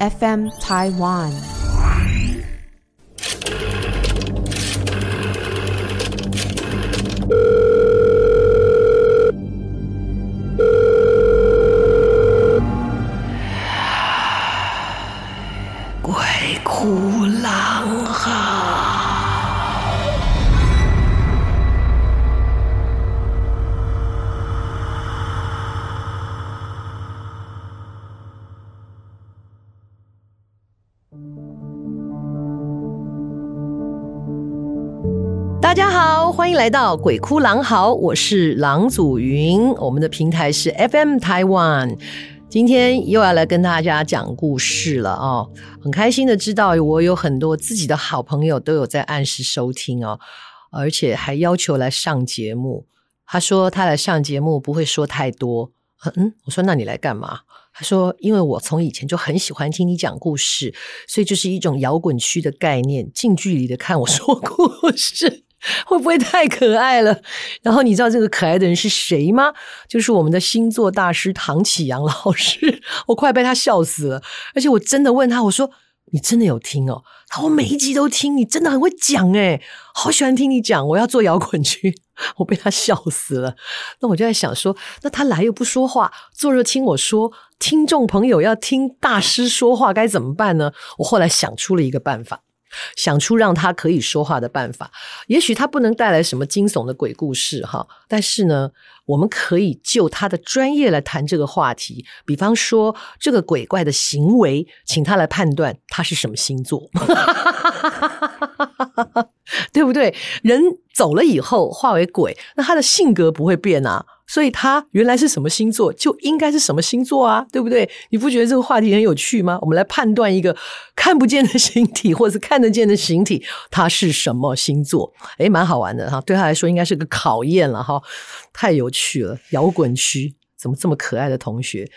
FM Taiwan。迎来到鬼哭狼嚎，我是郎祖筠，我们的平台是 FM Taiwan。今天又要来跟大家讲故事了哦，很开心的知道我有很多自己的好朋友都有在按时收听哦，而且还要求来上节目。他说他来上节目不会说太多，嗯，我说那你来干嘛？他说因为我从以前就很喜欢听你讲故事，所以就是一种摇滚区的概念，近距离的看我说故事。会不会太可爱了？然后你知道这个可爱的人是谁吗？就是我们的星座大师唐启阳老师，我快被他笑死了。而且我真的问他，我说：“你真的有听哦？”他说：“我每一集都听，你真的很会讲诶，好喜欢听你讲。”我要做摇滚区，我被他笑死了。那我就在想说，那他来又不说话，坐着听我说，听众朋友要听大师说话该怎么办呢？我后来想出了一个办法。想出让他可以说话的办法，也许他不能带来什么惊悚的鬼故事哈，但是呢，我们可以就他的专业来谈这个话题。比方说，这个鬼怪的行为，请他来判断他是什么星座，对不对？人走了以后化为鬼，那他的性格不会变啊。所以他原来是什么星座，就应该是什么星座啊，对不对？你不觉得这个话题很有趣吗？我们来判断一个看不见的形体，或者是看得见的形体，它是什么星座？诶，蛮好玩的哈，对他来说应该是个考验了哈，太有趣了。摇滚区怎么这么可爱的同学？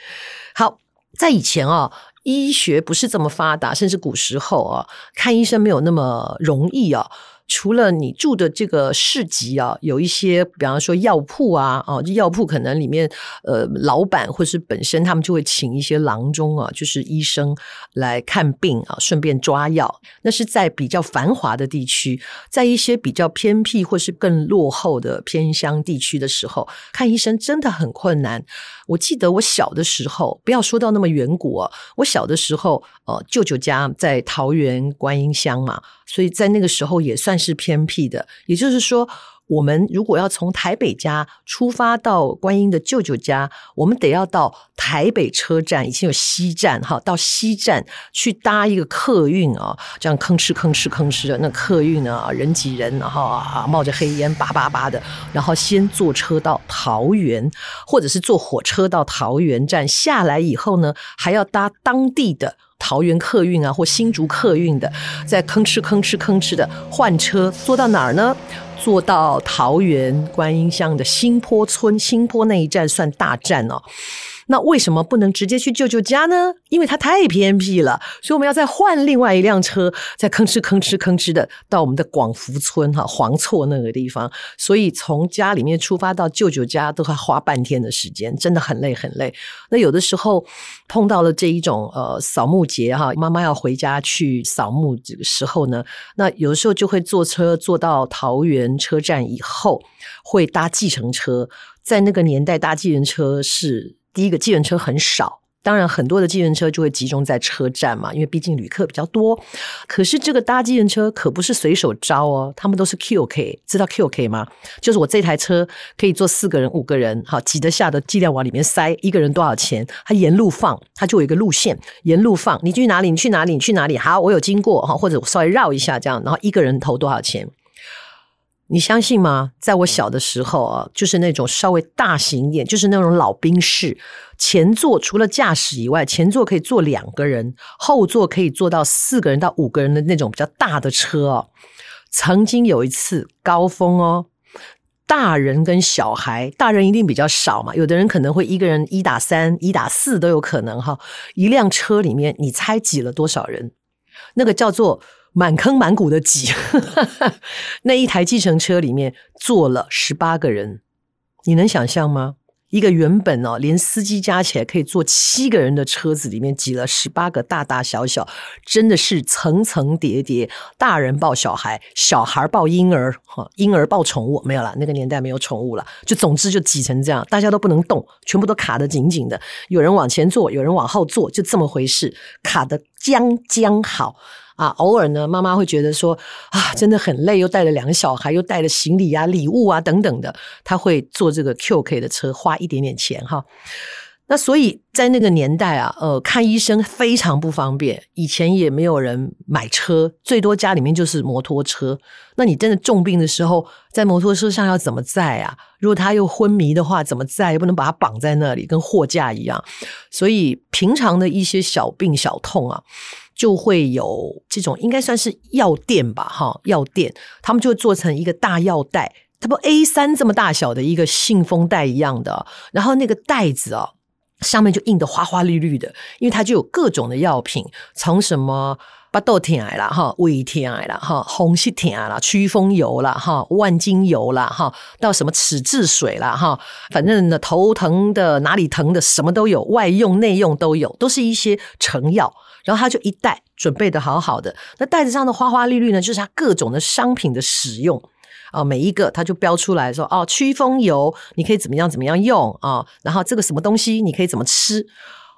好，在以前啊，医学不是这么发达，甚至古时候啊，看医生没有那么容易啊。除了你住的这个市集啊，有一些，比方说药铺啊，哦，药铺可能里面，呃，老板或是本身他们就会请一些郎中啊，就是医生来看病啊，顺便抓药。那是在比较繁华的地区，在一些比较偏僻或是更落后的偏乡地区的时候，看医生真的很困难。我记得我小的时候，不要说到那么远古啊，我小的时候，呃，舅舅家在桃园观音乡嘛。所以在那个时候也算是偏僻的，也就是说，我们如果要从台北家出发到观音的舅舅家，我们得要到台北车站，以前有西站哈，到西站去搭一个客运啊，这样吭哧吭哧吭哧的那客运啊，人挤人，然后啊冒着黑烟叭叭叭的，然后先坐车到桃园，或者是坐火车到桃园站，下来以后呢，还要搭当地的。桃园客运啊，或新竹客运的，在吭哧吭哧吭哧的换车，坐到哪儿呢？坐到桃园观音乡的新坡村，新坡那一站算大站哦。那为什么不能直接去舅舅家呢？因为它太偏僻了，所以我们要再换另外一辆车，再吭哧吭哧吭哧的到我们的广福村哈黄厝那个地方。所以从家里面出发到舅舅家都要花半天的时间，真的很累很累。那有的时候碰到了这一种呃扫墓节哈，妈妈要回家去扫墓这个时候呢，那有的时候就会坐车坐到桃园车站以后，会搭计程车。在那个年代搭计程车是。第一个，计程车很少，当然很多的计程车就会集中在车站嘛，因为毕竟旅客比较多。可是这个搭计程车可不是随手招哦，他们都是 QK，知道 QK 吗？就是我这台车可以坐四个人、五个人，好挤得下的尽量往里面塞，一个人多少钱？他沿路放，他就有一个路线，沿路放，你去哪里？你去哪里？你去哪里？好，我有经过哈，或者我稍微绕一下这样，然后一个人投多少钱？你相信吗？在我小的时候啊，就是那种稍微大型一点，就是那种老兵式，前座除了驾驶以外，前座可以坐两个人，后座可以坐到四个人到五个人的那种比较大的车哦。曾经有一次高峰哦，大人跟小孩，大人一定比较少嘛，有的人可能会一个人一打三、一打四都有可能哈。一辆车里面，你猜挤了多少人？那个叫做。满坑满谷的挤，那一台计程车里面坐了十八个人，你能想象吗？一个原本哦，连司机加起来可以坐七个人的车子里面挤了十八个大大小小，真的是层层叠叠，大人抱小孩，小孩抱婴儿，哈，婴儿抱宠物，没有啦，那个年代没有宠物了，就总之就挤成这样，大家都不能动，全部都卡得紧紧的，有人往前坐，有人往后坐，就这么回事，卡得将将好。啊，偶尔呢，妈妈会觉得说啊，真的很累，又带了两个小孩，又带了行李啊、礼物啊等等的，她会坐这个 QK 的车，花一点点钱哈。那所以在那个年代啊，呃，看医生非常不方便，以前也没有人买车，最多家里面就是摩托车。那你真的重病的时候，在摩托车上要怎么载啊？如果他又昏迷的话，怎么载？又不能把他绑在那里，跟货架一样。所以平常的一些小病小痛啊。就会有这种应该算是药店吧，哈，药店，他们就做成一个大药袋，它不 A 三这么大小的一个信封袋一样的，然后那个袋子啊，上面就印得花花绿绿的，因为它就有各种的药品，从什么巴豆甜癌啦，哈，胃甜癌啦，哈，红细甜啦，驱风油啦，哈，万金油啦，哈，到什么齿治水啦，哈，反正呢头疼的哪里疼的什么都有，外用内用都有，都是一些成药。然后他就一袋准备的好好的，那袋子上的花花绿绿呢，就是他各种的商品的使用啊，每一个他就标出来说哦，驱风油你可以怎么样怎么样用啊，然后这个什么东西你可以怎么吃。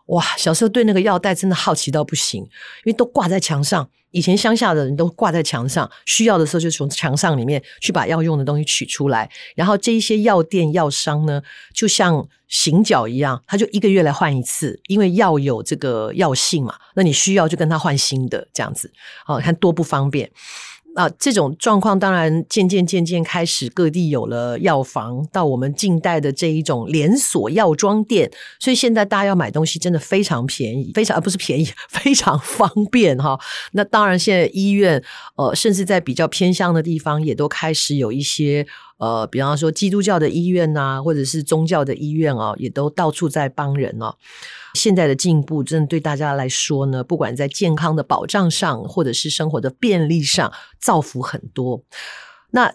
哇，小时候对那个药袋真的好奇到不行，因为都挂在墙上。以前乡下的人都挂在墙上，需要的时候就从墙上里面去把要用的东西取出来。然后这一些药店药商呢，就像行脚一样，他就一个月来换一次，因为药有这个药性嘛，那你需要就跟他换新的这样子。哦，看多不方便。啊，这种状况当然渐渐渐渐开始，各地有了药房，到我们近代的这一种连锁药妆店，所以现在大家要买东西真的非常便宜，非常不是便宜，非常方便哈。那当然，现在医院呃，甚至在比较偏乡的地方，也都开始有一些呃，比方说基督教的医院呐、或者是宗教的医院哦，也都到处在帮人哦。现在的进步，真的对大家来说呢，不管在健康的保障上，或者是生活的便利上，造福很多。那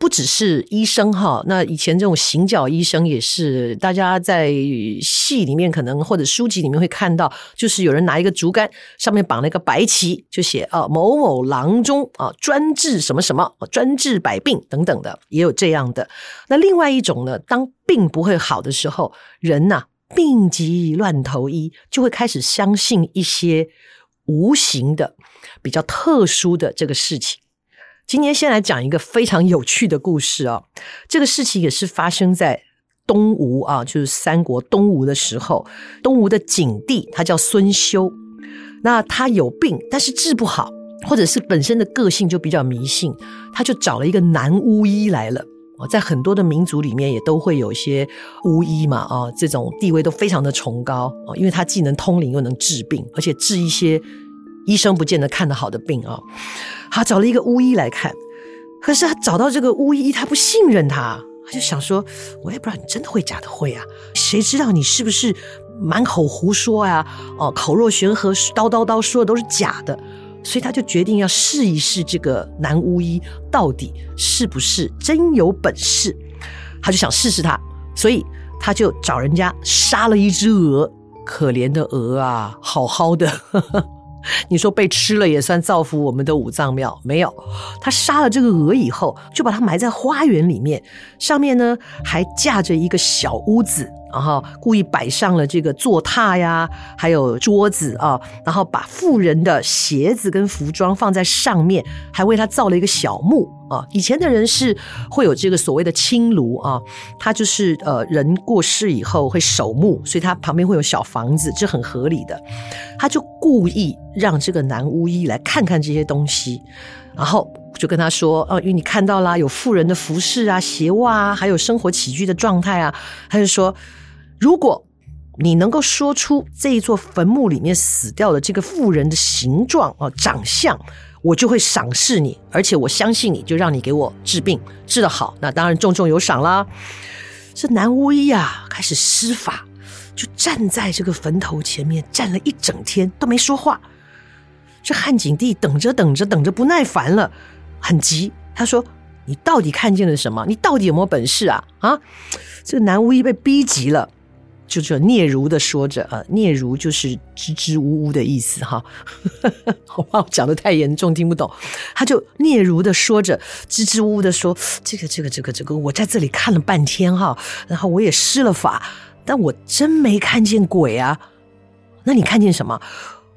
不只是医生哈，那以前这种行脚医生也是，大家在戏里面可能或者书籍里面会看到，就是有人拿一个竹竿，上面绑了一个白旗，就写啊某某郎中啊，专治什么什么，专治百病等等的，也有这样的。那另外一种呢，当病不会好的时候，人呐、病急乱投医，就会开始相信一些无形的、比较特殊的这个事情。今天先来讲一个非常有趣的故事、哦，这个事情也是发生在东吴啊，就是三国东吴的时候，东吴的景帝他叫孙修，那他有病，但是治不好，或者是本身的个性就比较迷信，他就找了一个男巫医来了。在很多的民族里面，也都会有一些巫医嘛，啊，这种地位都非常的崇高啊，因为他既能通灵又能治病，而且治一些医生不见得看得好的病啊。他找了一个巫医来看，可是他找到这个巫医，他不信任他，他就想说，我也不知道你真的会假的会啊，谁知道你是不是满口胡说呀？哦，口若悬河，叨叨叨说的都是假的。所以他就决定要试一试这个男巫医到底是不是真有本事，他就想试试他，所以他就找人家杀了一只鹅，可怜的鹅啊，好好的，呵呵，你说被吃了也算造福我们的五脏庙？没有，他杀了这个鹅以后，就把它埋在花园里面，上面呢还架着一个小屋子。然后故意摆上了这个坐榻呀，还有桌子啊，然后把妇人的鞋子跟服装放在上面，还为他造了一个小墓啊。以前的人是会有这个所谓的青炉啊，他就是呃人过世以后会守墓，所以他旁边会有小房子，这很合理的。他就故意让这个男巫医来看看这些东西，然后就跟他说：“哦，因为你看到啦，有妇人的服饰啊、鞋袜啊，还有生活起居的状态啊。”他就说。如果你能够说出这一座坟墓里面死掉的这个妇人的形状啊、长相，我就会赏识你，而且我相信你，就让你给我治病，治得好，那当然重重有赏啦。这男巫医啊，开始施法，就站在这个坟头前面站了一整天都没说话。这汉景帝等着等着等着不耐烦了，很急，他说：“你到底看见了什么？你到底有没有本事啊？啊！这个男巫医被逼急了，就这嗫嚅的说着啊，囁嚅就是支支吾吾的意思哈。我怕我讲得太严重听不懂，他就嗫嚅的说着，支支吾吾的说：“这个这个这个这个，我在这里看了半天哈，然后我也施了法，但我真没看见鬼啊。那你看见什么？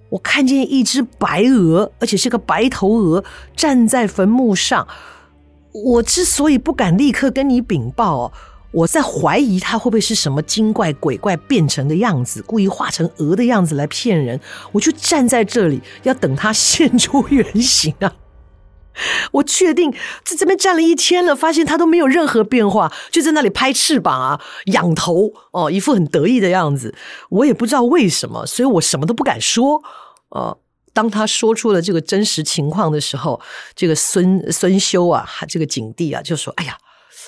我看见一只白鹅，而且是个白头鹅，站在坟墓上。”我之所以不敢立刻跟你禀报哦，我在怀疑他会不会是什么精怪鬼怪变成的样子，故意化成鹅的样子来骗人。我就站在这里，要等他现出原形啊！我确定在这边站了一天了，发现他都没有任何变化，就在那里拍翅膀啊，仰头哦，一副很得意的样子。我也不知道为什么，所以我什么都不敢说呃。当他说出了这个真实情况的时候，这个孙孙修啊，这个景帝啊，就说：“哎呀，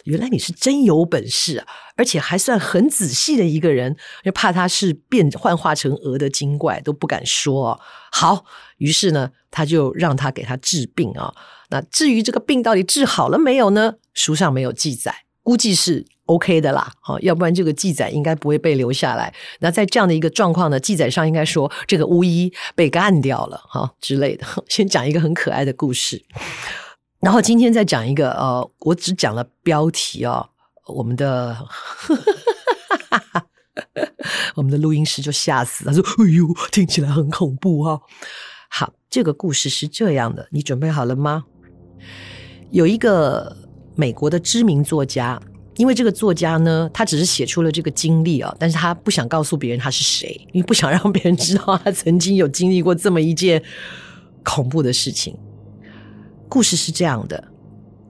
原来你是真有本事啊，而且还算很仔细的一个人，又怕他是变幻化成鹅的精怪，都不敢说。”好，于是呢，他就让他给他治病啊。那至于这个病到底治好了没有呢？书上没有记载，估计是。OK 的啦，好，要不然这个记载应该不会被留下来。那在这样的一个状况呢，记载上应该说这个巫医被干掉了，哈之类的。先讲一个很可爱的故事，然后今天再讲一个，呃，我只讲了标题哦，我们的 我们的录音师就吓死了，他说：“哎呦，听起来很恐怖啊。”好，这个故事是这样的，你准备好了吗？有一个美国的知名作家。因为这个作家呢，他只是写出了这个经历啊，但是他不想告诉别人他是谁，因为不想让别人知道他曾经有经历过这么一件恐怖的事情。故事是这样的：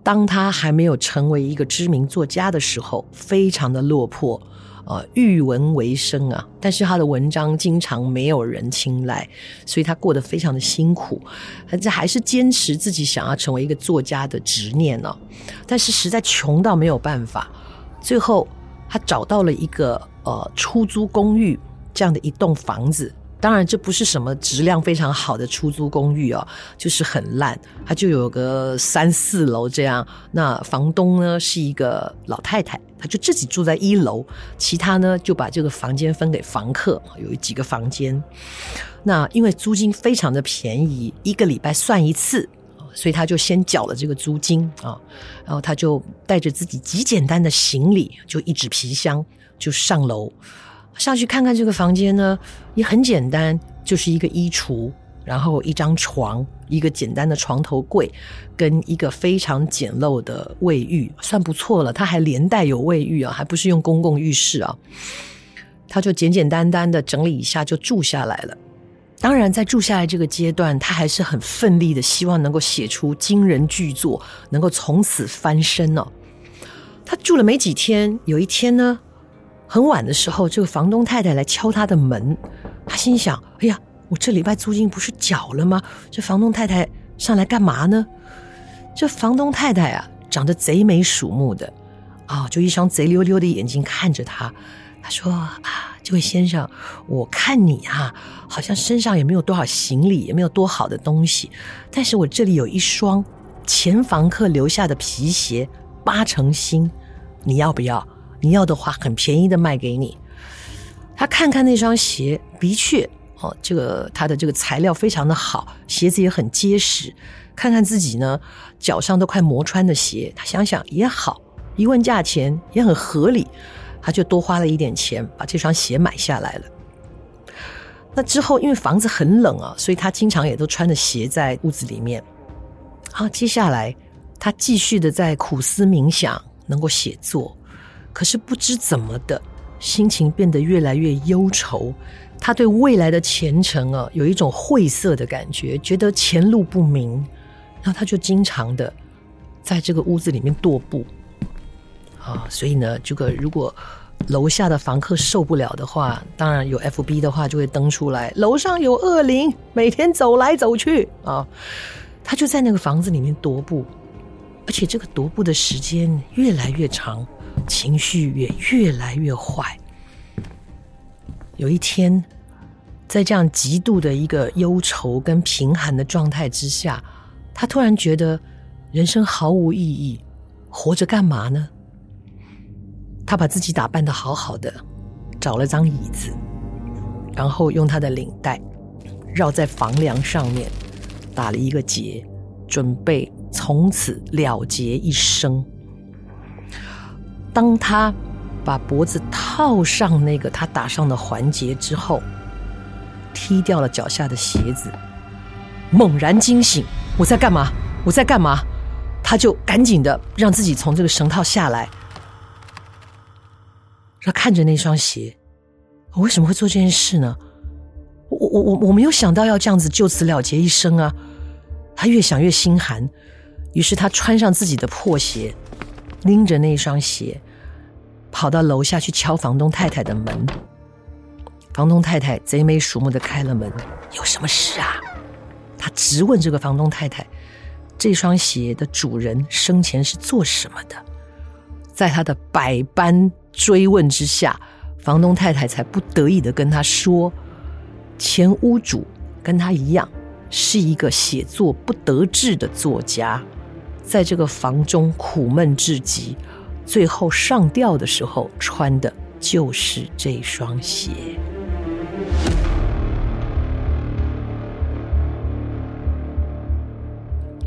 当他还没有成为一个知名作家的时候，非常的落魄。呃，寓文为生啊，但是他的文章经常没有人青睐，所以他过得非常的辛苦。他这还是坚持自己想要成为一个作家的执念呢、但是实在穷到没有办法。最后，他找到了一个呃出租公寓这样的一栋房子。当然，这不是什么质量非常好的出租公寓哦，就是很烂。它就有个三四楼这样。那房东呢是一个老太太，她就自己住在一楼，其他呢就把这个房间分给房客，有几个房间。那因为租金非常的便宜，一个礼拜算一次，所以他就先缴了这个租金啊。然后他就带着自己极简单的行李，就一纸皮箱就上楼。上去看看这个房间呢，也很简单，就是一个衣橱，然后一张床，一个简单的床头柜，跟一个非常简陋的卫浴，算不错了。它还连带有卫浴啊，还不是用公共浴室啊。他就简简单单的整理一下就住下来了。当然，在住下来这个阶段，他还是很奋力的，希望能够写出惊人巨作，能够从此翻身呢。他住了没几天，有一天呢。很晚的时候，这个房东太太来敲他的门，他心想：“哎呀，我这礼拜租金不是缴了吗？这房东太太上来干嘛呢？”这房东太太啊，长得贼眉鼠目的，啊、就一双贼溜溜的眼睛看着他。他说：“啊，这位先生，我看你啊，好像身上也没有多少行李，也没有多好的东西，但是我这里有一双前房客留下的皮鞋，八成新，你要不要？”你要的话，很便宜的卖给你。他看看那双鞋，的确，哦，这个它的这个材料非常的好，鞋子也很结实。看看自己呢，脚上都快磨穿的鞋，他想想也好，一问价钱也很合理，他就多花了一点钱把这双鞋买下来了。那之后，因为房子很冷啊，所以他经常也都穿着鞋在屋子里面。好，接下来他继续的在苦思冥想，能够写作。可是不知怎么的，心情变得越来越忧愁。他对未来的前程啊，有一种晦涩的感觉，觉得前路不明。然后他就经常的在这个屋子里面踱步啊。所以呢，这个如果楼下的房客受不了的话，当然有 FB 的话就会登出来，楼上有恶灵，每天走来走去啊。他就在那个房子里面踱步，而且这个踱步的时间越来越长。情绪也越来越坏。有一天，在这样极度的一个忧愁跟贫寒的状态之下，他突然觉得人生毫无意义，活着干嘛呢？他把自己打扮的好好的，找了张椅子，然后用他的领带绕在房梁上面打了一个结，准备从此了结一生。当他把脖子套上那个他打上的环结之后，踢掉了脚下的鞋子，猛然惊醒：我在干嘛？我在干嘛？他就赶紧的让自己从这个绳套下来，他看着那双鞋，我为什么会做这件事呢？我我我我没有想到要这样子就此了结一生啊！他越想越心寒，于是他穿上自己的破鞋，拎着那双鞋。跑到楼下去敲房东太太的门，房东太太贼眉鼠目的开了门，有什么事啊？他直问这个房东太太，这双鞋的主人生前是做什么的？在他的百般追问之下，房东太太才不得已的跟他说，前屋主跟他一样，是一个写作不得志的作家，在这个房中苦闷至极。最后上吊的时候穿的就是这双鞋，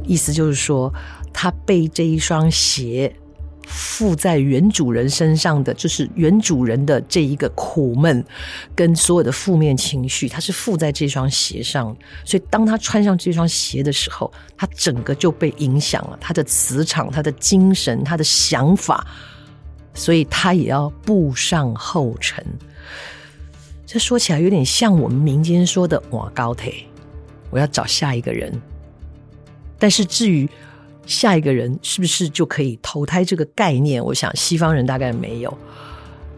意思就是说，他被这一双鞋附在原主人身上的，就是原主人的这一个苦闷跟所有的负面情绪，它是附在这双鞋上。所以，当他穿上这双鞋的时候，他整个就被影响了，他的磁场、他的精神、他的想法，所以他也要步上后尘。这说起来有点像我们民间说的“我高铁”，我要找下一个人。但是至于，下一个人是不是就可以投胎这个概念？我想西方人大概没有。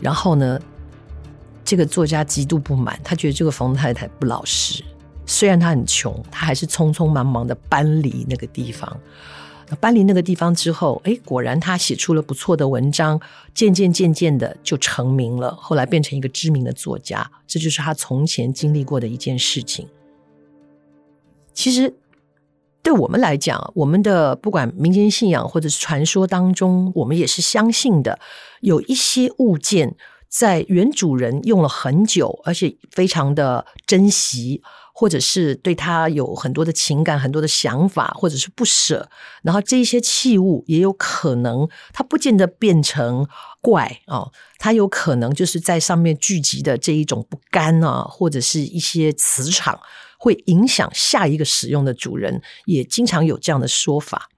然后呢，这个作家极度不满，他觉得这个冯太太不老实。虽然他很穷，他还是匆匆忙忙的搬离那个地方。搬离那个地方之后，哎，果然他写出了不错的文章，渐渐渐渐的就成名了。后来变成一个知名的作家，这就是他从前经历过的一件事情。其实。对我们来讲，我们的不管民间信仰或者是传说当中，我们也是相信的。有一些物件在原主人用了很久，而且非常的珍惜，或者是对他有很多的情感、很多的想法，或者是不舍。然后这一些器物也有可能，它不见得变成怪哦，它有可能就是在上面聚集的这一种不甘啊，或者是一些磁场。会影响下一个使用的主人，也经常有这样的说法。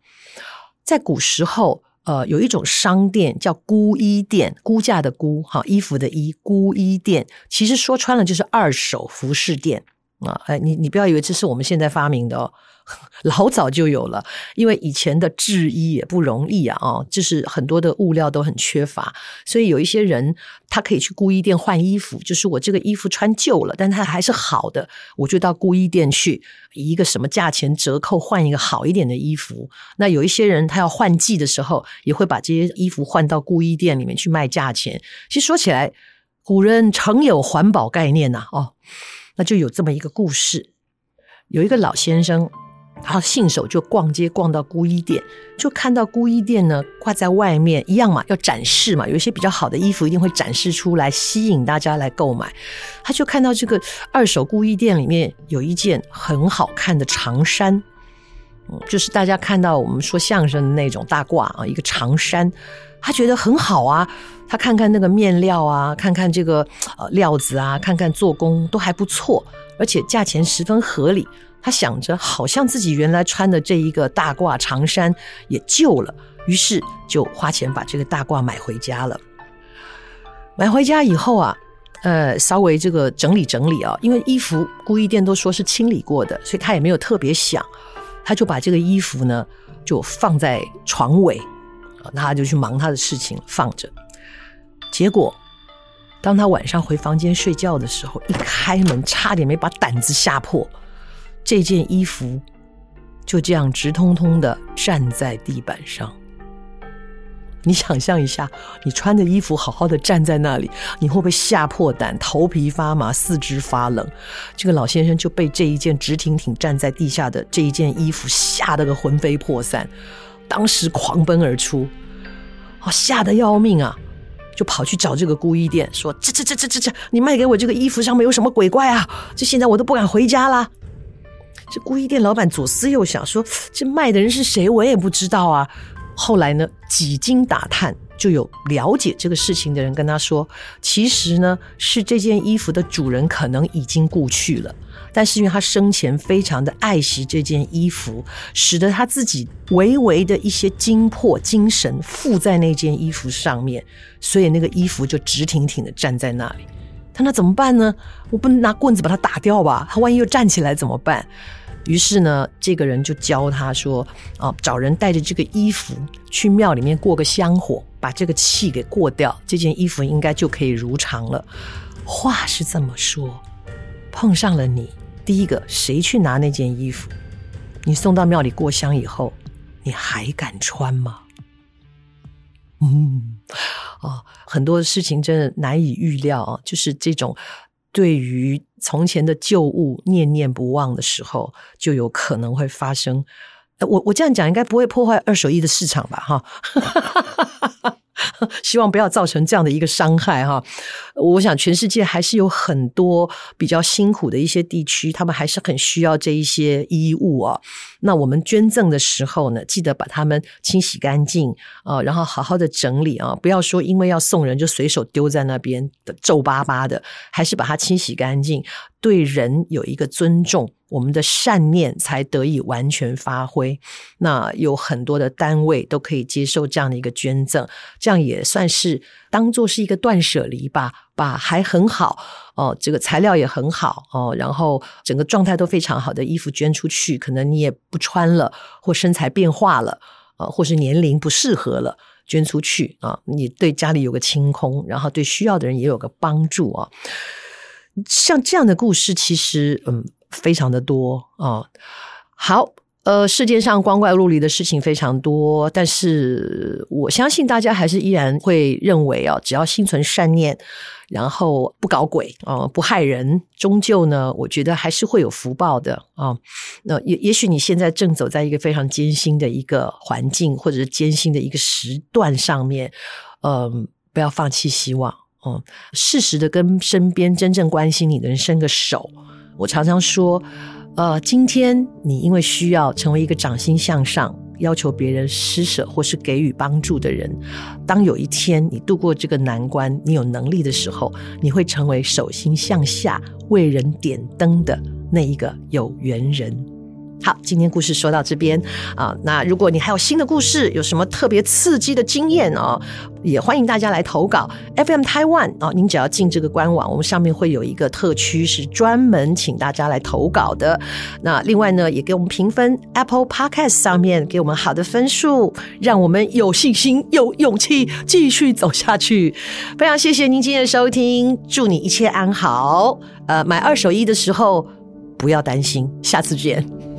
在古时候，呃，有一种商店叫估衣店，估价的估，哈，衣服的衣，估衣店，其实说穿了就是二手服饰店啊。哎，你你不要以为这是我们现在发明的哦。老早就有了，因为以前的制衣也不容易啊，哦，就是很多的物料都很缺乏，所以有一些人他可以去故衣店换衣服，就是我这个衣服穿旧了，但它还是好的，我就到故衣店去，以一个什么价钱折扣换一个好一点的衣服。那有一些人他要换季的时候，也会把这些衣服换到故衣店里面去卖价钱。其实说起来，古人诚有环保概念呐，哦，那就有这么一个故事，有一个老先生。然后信手就逛街逛到孤衣店，就看到孤衣店呢挂在外面一样嘛，要展示嘛，有一些比较好的衣服一定会展示出来，吸引大家来购买。他就看到这个二手孤衣店里面有一件很好看的长衫，就是大家看到我们说相声的那种大褂啊，一个长衫，他觉得很好啊。他看看那个面料啊，看看这个呃料子啊，看看做工都还不错，而且价钱十分合理。他想着，好像自己原来穿的这一个大褂长衫也旧了，于是就花钱把这个大褂买回家了。买回家以后啊，呃，稍微这个整理整理啊，因为衣服估衣店都说是清理过的，所以他也没有特别想，他就把这个衣服呢就放在床尾，那他就去忙他的事情，放着。结果，当他晚上回房间睡觉的时候，一开门，差点没把胆子吓破。这件衣服就这样直通通的站在地板上。你想象一下，你穿的衣服好好的站在那里，你会不会吓破胆、头皮发麻、四肢发冷？这个老先生就被这一件直挺挺站在地下的这一件衣服吓得个魂飞魄散，当时狂奔而出。哦，吓得要命啊，就跑去找这个孤衣店，说：“这这这这这这，你卖给我这个衣服上面有什么鬼怪啊？这现在我都不敢回家啦。”这孤衣店老板左思右想，说：“这卖的人是谁？我也不知道啊。”后来呢，几经打探，就有了解这个事情的人跟他说：“其实呢，是这件衣服的主人可能已经故去了，但是因为他生前非常的爱惜这件衣服，使得他自己微微的一些精魄精神附在那件衣服上面，所以那个衣服就直挺挺的站在那里。他那怎么办呢？我不能拿棍子把他打掉吧？他万一又站起来怎么办？”于是呢，这个人就教他说：“啊，找人带着这个衣服去庙里面过个香火，把这个气给过掉，这件衣服应该就可以如常了。”话是这么说，碰上了你，第一个谁去拿那件衣服？你送到庙里过香以后，你还敢穿吗？嗯，啊，很多事情真的难以预料啊，就是这种。对于从前的旧物念念不忘的时候，就有可能会发生。我我这样讲应该不会破坏二手衣的市场吧？哈。希望不要造成这样的一个伤害哈。我想全世界还是有很多比较辛苦的一些地区，他们还是很需要这一些衣物啊。那我们捐赠的时候呢，记得把它们清洗干净啊，然后好好的整理啊，不要说因为要送人就随手丢在那边的皱巴巴的，还是把它清洗干净，对人有一个尊重。我们的善念才得以完全发挥。那有很多的单位都可以接受这样的一个捐赠，这样也算是当做是一个断舍离吧。把还很好哦，这个材料也很好哦，然后整个状态都非常好的衣服捐出去，可能你也不穿了，或身材变化了，呃，或是年龄不适合了，捐出去啊，你对家里有个清空，然后对需要的人也有个帮助啊。像这样的故事，其实嗯。非常的多啊、好，呃，世界上光怪陆离的事情非常多，但是我相信大家还是依然会认为啊，只要心存善念，然后不搞鬼啊、哦，不害人，终究呢，我觉得还是会有福报的啊、那也也许你现在正走在一个非常艰辛的一个环境，或者是艰辛的一个时段上面，嗯、不要放弃希望，嗯，适时的跟身边真正关心你的人伸个手。我常常说，呃，今天你因为需要成为一个掌心向上、要求别人施舍或是给予帮助的人，当有一天你度过这个难关，你有能力的时候，你会成为手心向下为人点灯的那一个有缘人。好，今天故事说到这边啊，那如果你还有新的故事，有什么特别刺激的经验哦，也欢迎大家来投稿。FM Taiwan 啊，您只要进这个官网，我们上面会有一个特区是专门请大家来投稿的。那另外呢，也给我们评分，Apple Podcast 上面给我们好的分数，让我们有信心、有勇气继续走下去。非常谢谢您今天的收听，祝你一切安好。呃，买二手衣的时候不要担心，下次见。